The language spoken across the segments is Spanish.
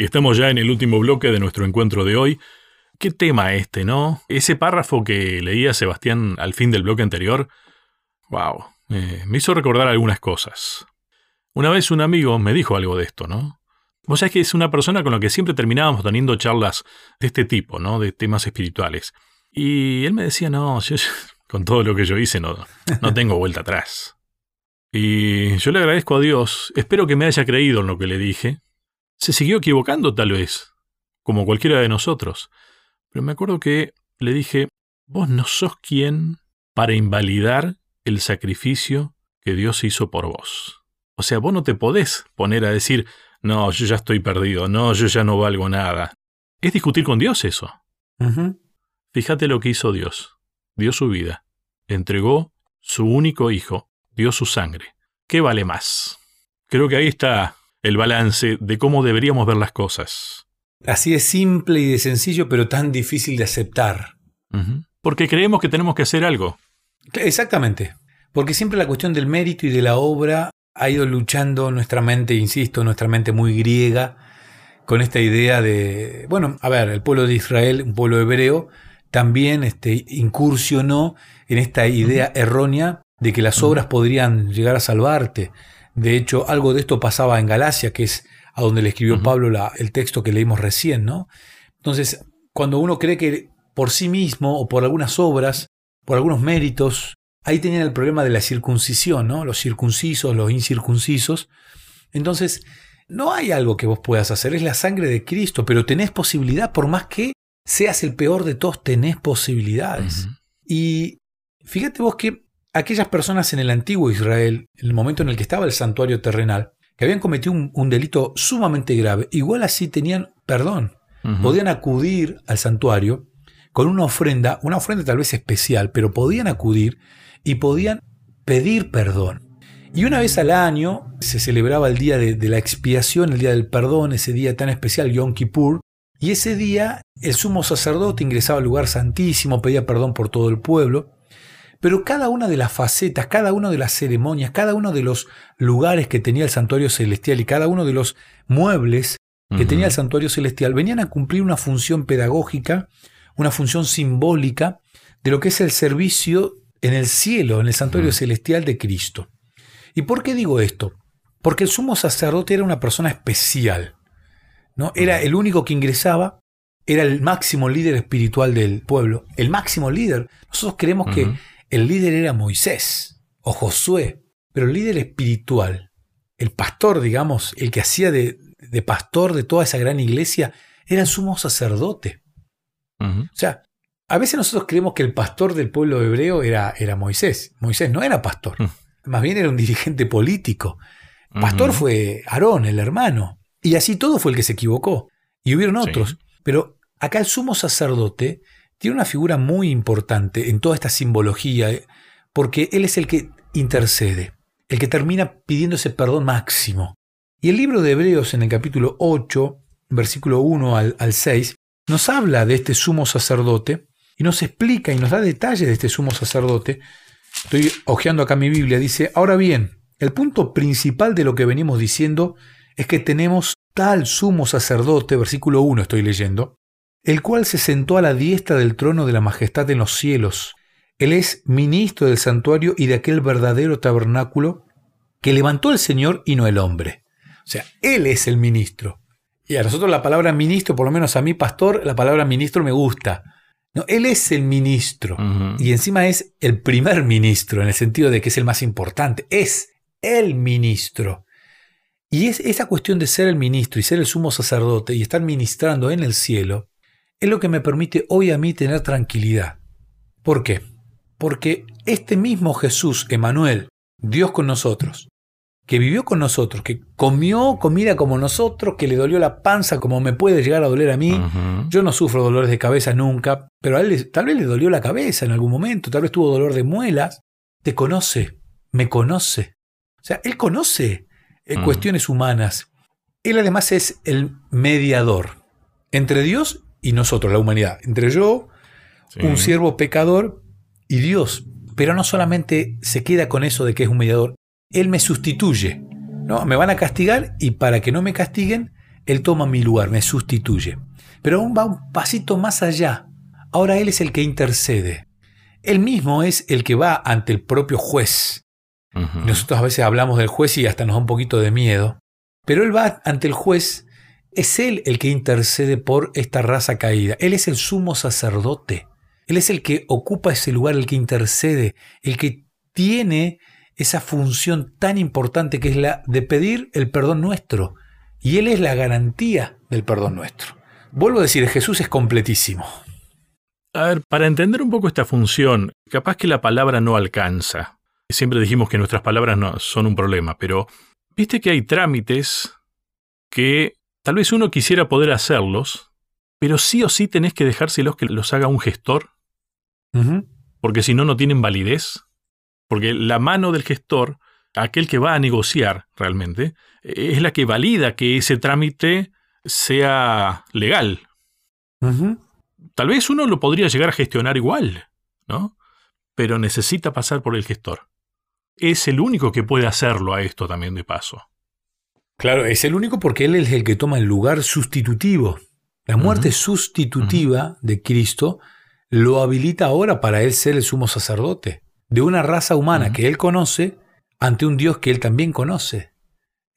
Y estamos ya en el último bloque de nuestro encuentro de hoy. Qué tema este, ¿no? Ese párrafo que leía Sebastián al fin del bloque anterior, wow, me hizo recordar algunas cosas. Una vez un amigo me dijo algo de esto, ¿no? Vos sabés que es una persona con la que siempre terminábamos teniendo charlas de este tipo, ¿no? De temas espirituales. Y él me decía, no, yo, con todo lo que yo hice no, no tengo vuelta atrás. Y yo le agradezco a Dios, espero que me haya creído en lo que le dije. Se siguió equivocando tal vez, como cualquiera de nosotros. Pero me acuerdo que le dije, vos no sos quien para invalidar el sacrificio que Dios hizo por vos. O sea, vos no te podés poner a decir, no, yo ya estoy perdido, no, yo ya no valgo nada. Es discutir con Dios eso. Fíjate lo que hizo Dios. Dio su vida, entregó su único hijo, dio su sangre. ¿Qué vale más? Creo que ahí está el balance de cómo deberíamos ver las cosas. Así es simple y de sencillo, pero tan difícil de aceptar. Porque creemos que tenemos que hacer algo. Exactamente. Porque siempre la cuestión del mérito y de la obra ha ido luchando nuestra mente, insisto, nuestra mente muy griega, con esta idea de, bueno, a ver, el pueblo de Israel, un pueblo hebreo, también este, incursionó en esta idea errónea de que las obras podrían llegar a salvarte. De hecho, algo de esto pasaba en Galacia, que es a donde le escribió Pablo el texto que leímos recién, ¿no? Entonces, cuando uno cree que por sí mismo o por algunas obras, por algunos méritos, ahí tenían el problema de la circuncisión, ¿no? Los circuncisos, los incircuncisos. Entonces, no hay algo que vos puedas hacer, es la sangre de Cristo, pero tenés posibilidad, por más que seas el peor de todos, tenés posibilidades. Y fíjate vos que aquellas personas en el antiguo Israel, en el momento en el que estaba el santuario terrenal, que habían cometido un, delito sumamente grave, igual así tenían perdón. Podían acudir al santuario con una ofrenda, una ofrenda tal vez especial, pero podían acudir y podían pedir perdón. Y una vez al año se celebraba el día de, la expiación, el día del perdón, ese día tan especial, Yom Kippur, y ese día el sumo sacerdote ingresaba al lugar santísimo, pedía perdón por todo el pueblo, pero cada una de las facetas, cada una de las ceremonias, cada uno de los lugares que tenía el santuario celestial y cada uno de los muebles que tenía el santuario celestial venían a cumplir una función pedagógica, una función simbólica de lo que es el servicio en el cielo, en el santuario celestial de Cristo. ¿Y por qué digo esto? Porque el sumo sacerdote era una persona especial. ¿no? Era el único que ingresaba, era el máximo líder espiritual del pueblo, el máximo líder. Nosotros creemos que el líder era Moisés o Josué, pero el líder espiritual, el pastor, digamos, el que hacía de, pastor de toda esa gran iglesia, era el sumo sacerdote. O sea, a veces nosotros creemos que el pastor del pueblo hebreo era, era Moisés. Moisés no era pastor, mm. más bien era un dirigente político. Pastor fue Aarón, el hermano. Y así todo fue el que se equivocó. Y hubieron otros. Pero acá el sumo sacerdote tiene una figura muy importante en toda esta simbología, eh, porque él es el que intercede, el que termina pidiendo ese perdón máximo. Y el libro de Hebreos en el capítulo 8, versículo 1 al, al 6, nos habla de este sumo sacerdote y nos explica y nos da detalles de este sumo sacerdote. Estoy hojeando acá mi Biblia, dice, ahora bien, el punto principal de lo que venimos diciendo es que tenemos tal sumo sacerdote, versículo 1 estoy leyendo, el cual se sentó a la diestra del trono de la majestad en los cielos. Él es ministro del santuario y de aquel verdadero tabernáculo que levantó el Señor y no el hombre. O sea, Él es el ministro. Y a nosotros la palabra ministro, por lo menos a mí, pastor, la palabra ministro me gusta. No, él es el ministro y encima es el primer ministro en el sentido de que es el más importante. Es el ministro. Y es esa cuestión de ser el ministro y ser el sumo sacerdote y estar ministrando en el cielo es lo que me permite hoy a mí tener tranquilidad. ¿Por qué? Porque este mismo Jesús, Emanuel, Dios con nosotros, que vivió con nosotros, que comió comida como nosotros, que le dolió la panza como me puede llegar a doler a mí. Yo no sufro dolores de cabeza nunca, pero a él tal vez le dolió la cabeza en algún momento, tal vez tuvo dolor de muelas. Te conoce, me conoce. O sea, él conoce eh, cuestiones humanas. Él además es el mediador entre Dios y nosotros, la humanidad. Entre yo, un siervo pecador y Dios. Pero no solamente se queda con eso de que es un mediador, él me sustituye. ¿no? Me van a castigar y para que no me castiguen, Él toma mi lugar, me sustituye. Pero aún va un pasito más allá. Ahora Él es el que intercede. Él mismo es el que va ante el propio juez. Nosotros a veces hablamos del juez y hasta nos da un poquito de miedo. Pero Él va ante el juez. Es Él el que intercede por esta raza caída. Él es el sumo sacerdote. Él es el que ocupa ese lugar, el que intercede, el que tiene esa función tan importante que es la de pedir el perdón nuestro. Y Él es la garantía del perdón nuestro. Vuelvo a decir, Jesús es completísimo. A ver, para entender un poco esta función, capaz que la palabra no alcanza. Siempre dijimos que nuestras palabras no son un problema, pero viste que hay trámites que tal vez uno quisiera poder hacerlos, pero sí o sí tenés que dejárselos que los haga un gestor, porque si no, no tienen validez. Porque la mano del gestor, aquel que va a negociar realmente, es la que valida que ese trámite sea legal. Tal vez uno lo podría llegar a gestionar igual, ¿no? Pero necesita pasar por el gestor. Es el único que puede hacerlo a esto también de paso. Claro, es el único porque él es el que toma el lugar sustitutivo. La muerte sustitutiva de Cristo lo habilita ahora para él ser el sumo sacerdote de una raza humana que él conoce ante un Dios que él también conoce.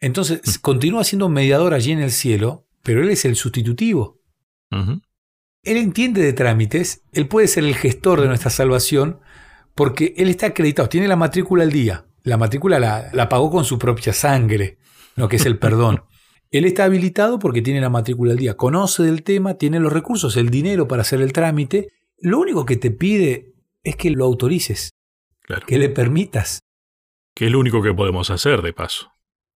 Entonces continúa siendo mediador allí en el cielo, pero él es el sustitutivo. Él entiende de trámites, él puede ser el gestor de nuestra salvación, porque él está acreditado, tiene la matrícula al día. La matrícula la, pagó con su propia sangre, lo que es el perdón. Él está habilitado porque tiene la matrícula al día, conoce del tema, tiene los recursos, el dinero para hacer el trámite. Lo único que te pide es que lo autorices, que le permitas. Que es lo único que podemos hacer, de paso.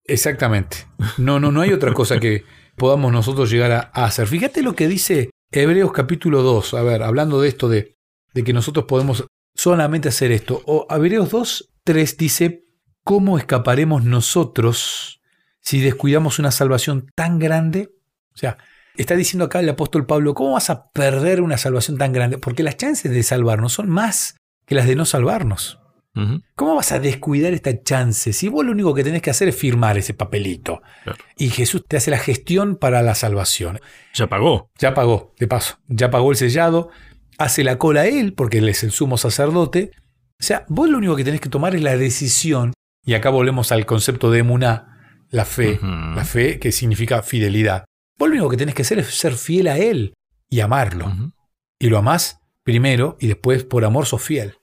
Exactamente. No, no, no hay otra cosa que podamos nosotros llegar a, hacer. Fíjate lo que dice Hebreos capítulo 2. A ver, hablando de esto de, de que nosotros podemos solamente hacer esto. O Hebreos 2, 3 dice, ¿cómo escaparemos nosotros si descuidamos una salvación tan grande? O sea, está diciendo acá el apóstol Pablo, ¿cómo vas a perder una salvación tan grande? Porque las chances de salvarnos son más que las de no salvarnos. ¿Cómo vas a descuidar esta chance si vos lo único que tenés que hacer es firmar ese papelito? Y Jesús te hace la gestión para la salvación. Ya pagó. Ya pagó, de paso. Ya pagó el sellado. Hace la cola él, porque él es el sumo sacerdote. O sea, vos lo único que tenés que tomar es la decisión. Y acá volvemos al concepto de emuná, la fe. La fe que significa fidelidad. Vos lo único que tenés que hacer es ser fiel a él y amarlo. Y lo amás primero y después por amor sos fiel.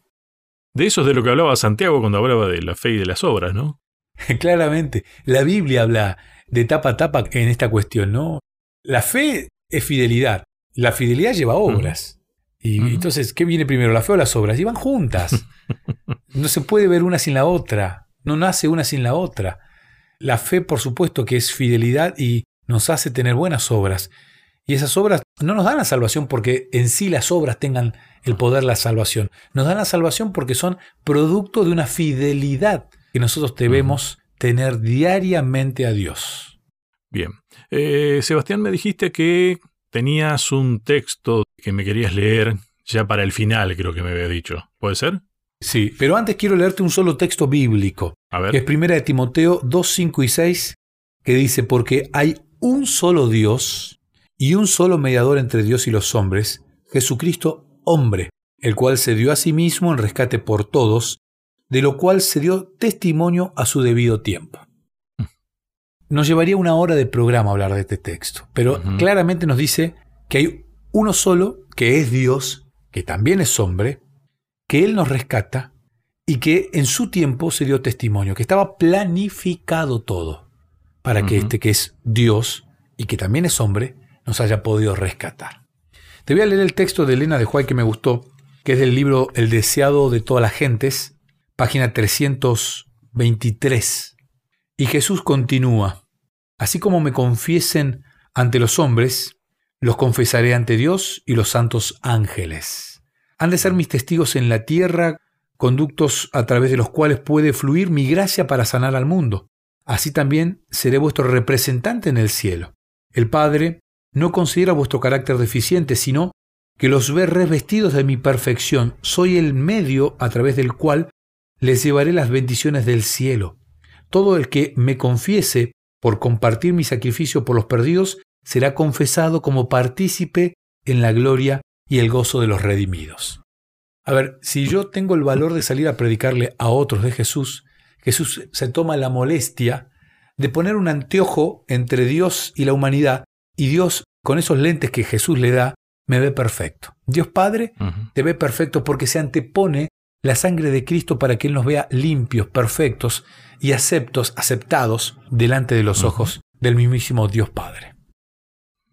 De eso es de lo que hablaba Santiago cuando hablaba de la fe y de las obras, ¿no? Claramente, la Biblia habla de tapa a tapa en esta cuestión, ¿no? La fe es fidelidad, la fidelidad lleva obras. Y entonces, ¿qué viene primero, la fe o las obras? Y van juntas. no se puede ver una sin la otra, no nace una sin la otra. La fe, por supuesto, que es fidelidad y nos hace tener buenas obras. Y esas obras no nos dan la salvación porque en sí las obras tengan el poder la salvación. Nos dan la salvación porque son producto de una fidelidad que nosotros debemos tener diariamente a Dios. Bien. Eh, Sebastián, me dijiste que tenías un texto que me querías leer ya para el final, creo que me había dicho. ¿Puede ser? Sí, pero antes quiero leerte un solo texto bíblico. A ver. Que es primera de Timoteo 2, 5 y 6, que dice, porque hay un solo Dios y un solo mediador entre Dios y los hombres, Jesucristo hombre, el cual se dio a sí mismo en rescate por todos, de lo cual se dio testimonio a su debido tiempo. Nos llevaría una hora de programa hablar de este texto, pero claramente nos dice que hay uno solo, que es Dios, que también es hombre, que Él nos rescata y que en su tiempo se dio testimonio, que estaba planificado todo para que este que es Dios y que también es hombre nos haya podido rescatar. Te voy a leer el texto de Elena de Huay que me gustó, que es del libro El deseado de todas las gentes, página 323. Y Jesús continúa, así como me confiesen ante los hombres, los confesaré ante Dios y los santos ángeles. Han de ser mis testigos en la tierra, conductos a través de los cuales puede fluir mi gracia para sanar al mundo. Así también seré vuestro representante en el cielo. El Padre no considera vuestro carácter deficiente, sino que los ve revestidos de mi perfección. Soy el medio a través del cual les llevaré las bendiciones del cielo. Todo el que me confiese por compartir mi sacrificio por los perdidos, será confesado como partícipe en la gloria y el gozo de los redimidos. A ver, si yo tengo el valor de salir a predicarle a otros de Jesús, Jesús se toma la molestia de poner un anteojo entre Dios y la humanidad, y Dios, con esos lentes que Jesús le da, me ve perfecto. Dios Padre te ve perfecto porque se antepone la sangre de Cristo para que Él nos vea limpios, perfectos y aceptos, aceptados delante de los ojos del mismísimo Dios Padre.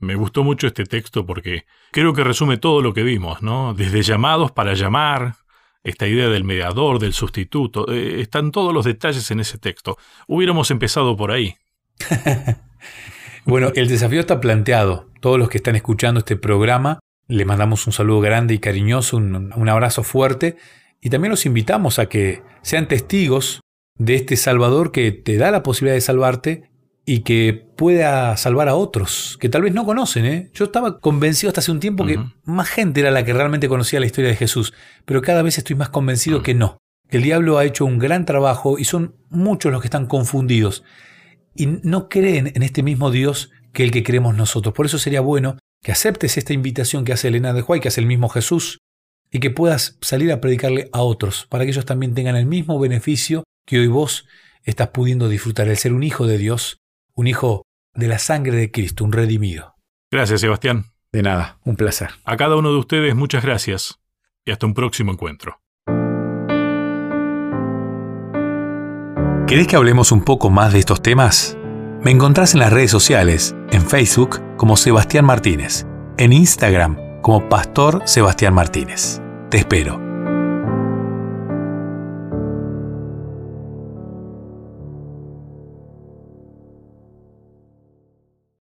Me gustó mucho este texto porque creo que resume todo lo que vimos, ¿no? Desde llamados para llamar, esta idea del mediador, del sustituto, eh, están todos los detalles en ese texto. Hubiéramos empezado por ahí. bueno, el desafío está planteado. Todos los que están escuchando este programa, le mandamos un saludo grande y cariñoso, un, un abrazo fuerte, y también los invitamos a que sean testigos de este Salvador que te da la posibilidad de salvarte y que pueda salvar a otros que tal vez no conocen. ¿eh? Yo estaba convencido hasta hace un tiempo que más gente era la que realmente conocía la historia de Jesús, pero cada vez estoy más convencido que no. Que el diablo ha hecho un gran trabajo y son muchos los que están confundidos y no creen en este mismo Dios que el que creemos nosotros. Por eso sería bueno que aceptes esta invitación que hace Elena de Juárez, que hace el mismo Jesús, y que puedas salir a predicarle a otros, para que ellos también tengan el mismo beneficio que hoy vos estás pudiendo disfrutar, el ser un hijo de Dios un hijo de la sangre de Cristo, un redimido. Gracias, Sebastián. De nada, un placer. A cada uno de ustedes muchas gracias y hasta un próximo encuentro. ¿Querés que hablemos un poco más de estos temas? Me encontrás en las redes sociales, en Facebook como Sebastián Martínez, en Instagram como Pastor Sebastián Martínez. Te espero.